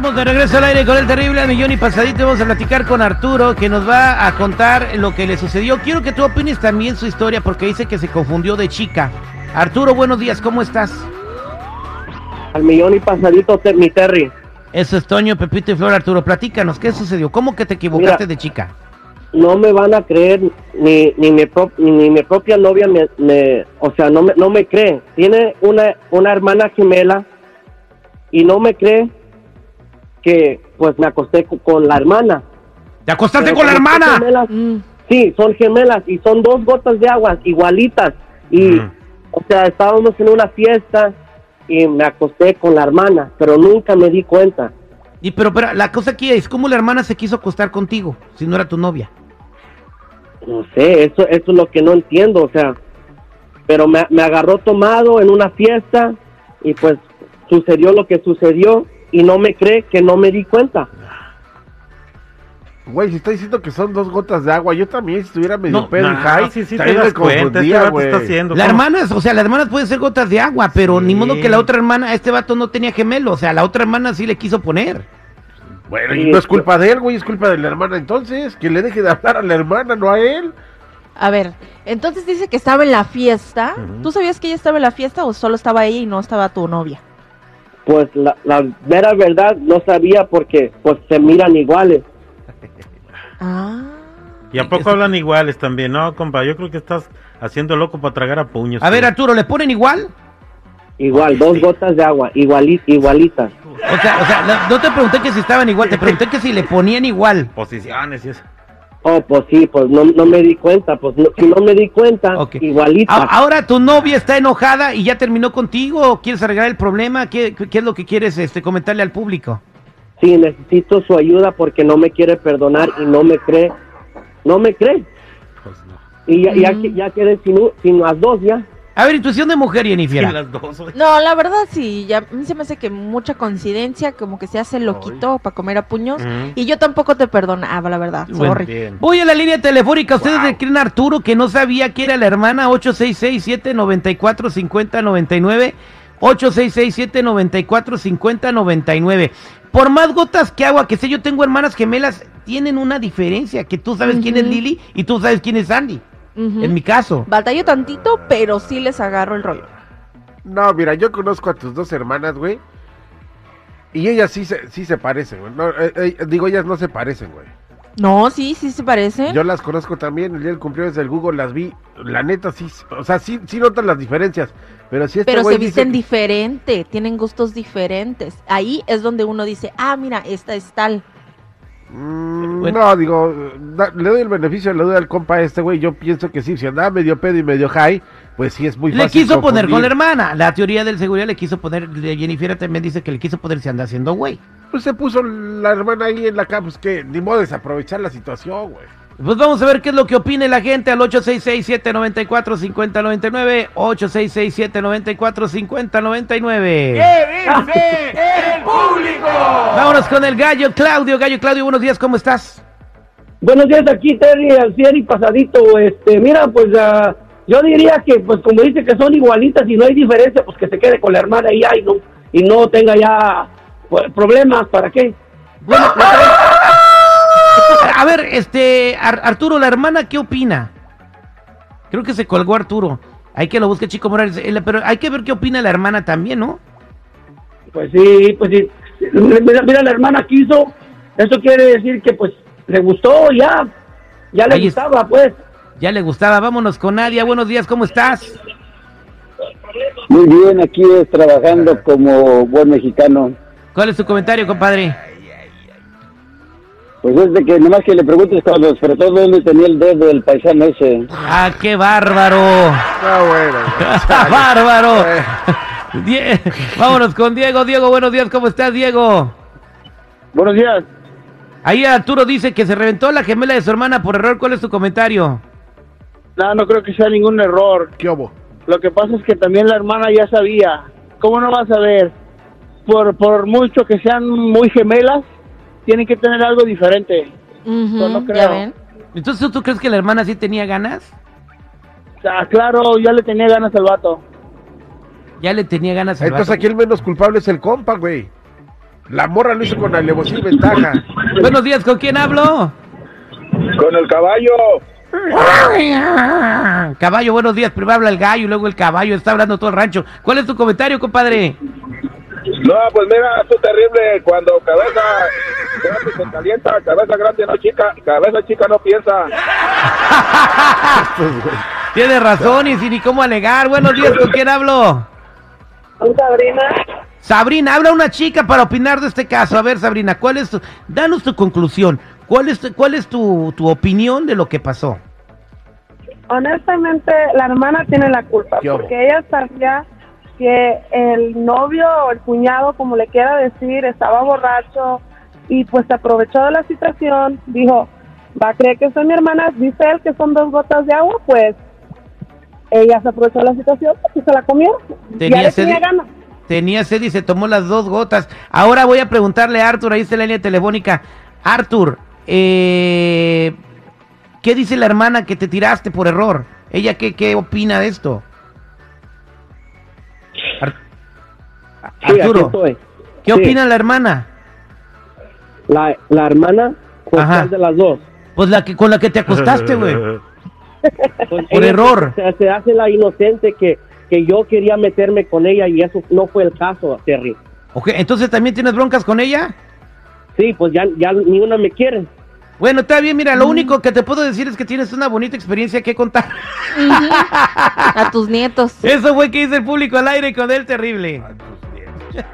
Estamos de regreso al aire con el terrible al millón y pasadito. Vamos a platicar con Arturo que nos va a contar lo que le sucedió. Quiero que tú opines también su historia porque dice que se confundió de chica. Arturo, buenos días, ¿cómo estás? Al millón y pasadito, mi Terry. Eso es Toño, Pepito y Flor. Arturo, platícanos, ¿qué sucedió? ¿Cómo que te equivocaste Mira. de chica? No me van a creer, ni, ni, mi, pro- ni mi propia novia me, me- o sea, no me, no me cree. Tiene una, una hermana gemela y no me cree que pues me acosté co- con la hermana. ¿Te acostaste Pero con la hermana? gemelas, Mm. Sí, son gemelas y son dos gotas de agua igualitas. Y, Mm. o sea, estábamos en una fiesta y me acosté con la hermana, pero nunca me di cuenta. Y pero, pero la cosa aquí es, ¿cómo la hermana se quiso acostar contigo si no era tu novia? No sé, eso, eso es lo que no entiendo, o sea, pero me, me agarró tomado en una fiesta y pues sucedió lo que sucedió y no me cree que no me di cuenta. Güey, si está diciendo que son dos gotas de agua, yo también si estuviera medio No, pedo y No, high, sí, sí te das me cuenta, este confundía, vato güey. está haciendo. La ¿cómo? hermana, o sea, la hermana puede ser gotas de agua, pero ni modo que la otra hermana, este vato no tenía gemelo, o sea, la otra hermana sí le quiso poner. Bueno, Sí, y no es culpa de él, güey, es culpa de la hermana entonces, que le deje de hablar a la hermana, no a él. A ver, entonces dice que estaba en la fiesta. Ujú. ¿Tú sabías que ella estaba en la fiesta o solo estaba ella y no estaba tu novia? Pues la, la mera verdad no sabía porque pues se miran iguales. Ah. Y a poco hablan iguales también, ¿no, compa? Yo creo que estás haciendo loco para tragar a puños. A ver. Arturo, ¿le ponen igual? Igual, dos gotas de agua, iguali- igualitas. O sea, o sea, no- no te pregunté que si estaban igual, te pregunté que si le ponían igual. Posiciones y eso. Oh, pues sí, pues no, no me di cuenta, pues no- si no me di cuenta, Ok. igualitas. A- ahora tu novia está enojada y ya terminó contigo, o ¿quieres arreglar el problema? ¿Qué, qué es lo que quieres este, comentarle al público? Sí, necesito su ayuda porque no me quiere perdonar y no me cree. No me cree. Pues no. Y ya, ya, Mm. que- ya quedé sin, sin las dos ya. A ver, intuición de mujer, Sí, Jennifer. las dos, güey. No, la verdad sí, ya a mí se me hace que mucha coincidencia, como que se hace loquito para comer a puños. Y yo tampoco te perdonaba, la verdad. Bueno, Sorry. Bien. Voy a la línea telefónica. ¿Ustedes le creen a Arturo que no sabía que era la hermana? 866-794-5099. 866-794-5099. Por más gotas que agua que sé, yo tengo hermanas gemelas, tienen una diferencia. Que tú sabes quién es. Lili y tú sabes quién es En mi caso. Batallo tantito, pero sí les agarro el rollo. No, mira, yo conozco a tus dos hermanas, güey. Y ellas sí se, sí se parecen, güey. No, eh, eh, digo, ellas no se parecen, güey. No, sí, sí se parece. Yo las conozco también, el día del cumpleaños del Google las vi. La neta, sí, o sea, sí, sí notan las diferencias. Pero si este pero güey se visten que- diferente, tienen gustos diferentes. Ahí es donde uno dice, ah, mira, esta es tal. Mm, Bueno. No, digo, da- le doy el beneficio de la duda al compa a este güey. Yo pienso que sí, si andaba medio pedo y medio high, pues sí es muy Le fácil. quiso poner con la hermana. La teoría del seguridad le quiso poner. Jennifer también dice que le quiso poner si anda haciendo güey. Pues se puso la hermana ahí en la cama, pues que ni modo desaprovechar la situación, güey. Pues vamos a ver qué es lo que opine la gente al 866-794-5099. 866-794-5099. dice el público? Vámonos con el gallo Claudio. Gallo Claudio, buenos días, ¿cómo estás? Buenos días, aquí Terry, al cien y pasadito. Este, mira, pues ah, yo diría que, pues como dice que son igualitas y no hay diferencia, pues que se quede con la hermana y ya y no, y no tenga ya pues, problemas. ¿Para qué? Bueno, a ver, este, Ar- Arturo, la hermana, ¿qué opina? Creo que se colgó Arturo. Hay que lo busque Chico Morales. Eh, Pero hay que ver qué opina la hermana también, ¿no? Pues sí, pues sí. Mira, mira, la hermana quiso. Eso quiere decir que, pues, le gustó ya. Ya le Ahí es- gustaba, pues. Ya le gustaba. Vámonos con Nadia. Buenos días, ¿cómo estás? Muy bien, aquí es trabajando como buen mexicano. ¿Cuál es tu comentario, compadre? Pues es de que nomás que le preguntes cuando sobre todo dónde tenía el dedo el paisano ese. ¡Ah, qué bárbaro! No, bueno. güey. ¡Bárbaro! Eh, Vámonos con Diego. Diego, buenos días, ¿cómo estás, Diego? Buenos días. Ahí Arturo dice que se reventó la gemela de su hermana por error. ¿Cuál es tu comentario? No, no creo que sea ningún error. ¿Qué hubo? Lo que pasa es que también la hermana ya sabía. ¿Cómo no va a saber? Por, por mucho que sean muy gemelas, tienen que tener algo diferente. No ¿Ya creo. ven? Entonces, ¿tú crees que la hermana sí tenía ganas? O sea, claro, ya le tenía ganas al vato. Ya le tenía ganas al Entonces vato. aquí el menos culpable es el compa, güey. La morra lo hizo con alevosía y ventaja. Buenos días, ¿con quién hablo? Con el caballo. Caballo, buenos días. Primero habla el gallo y luego el caballo. Está hablando todo el rancho. ¿Cuál es tu comentario, compadre? No, pues mira, esto es terrible. Cuando cabeza grande se calienta, cabeza grande no chica, cabeza chica no piensa. Tiene razón y sin ni cómo alegar. Buenos días, ¿con quién hablo? Con Sabrina. Sabrina, habla una chica para opinar de este caso. A ver, Sabrina, ¿cuál es tu, danos tu conclusión. ¿Cuál es, tu- cuál es tu, tu opinión de lo que pasó? Honestamente, la hermana tiene la culpa porque ella sabía que el novio o el cuñado, como le quiera decir, estaba borracho y pues se aprovechó de la situación. Dijo, va a creer que soy mi hermana, dice él que son dos gotas de agua, pues ella se aprovechó de la situación pues, y se la comió. Tenía ya le sed- tenía ganas. Tenía sed y se tomó las dos gotas. Ahora voy a preguntarle a Arthur, ahí está la línea telefónica. Arthur, eh, ¿qué dice la hermana que te tiraste por error? ¿Ella qué, qué opina de esto? Ar- Sí, aquí Arturo, estoy. ¿qué Sí. opina la hermana? La, la hermana, ¿con Ajá. cuál de las dos? Pues la que con la que te acostaste, güey. Pues Por error. Se, se hace la inocente que, que yo quería meterme con ella y eso no fue el caso, Terry. Ok, entonces también tienes broncas con ella. Sí, pues ya, ya ni una me quiere. Bueno, está bien, mira, lo único que te puedo decir es que tienes una bonita experiencia que contar. A tus nietos. Eso fue que dice el público al aire con él terrible. Ay, pues, bien.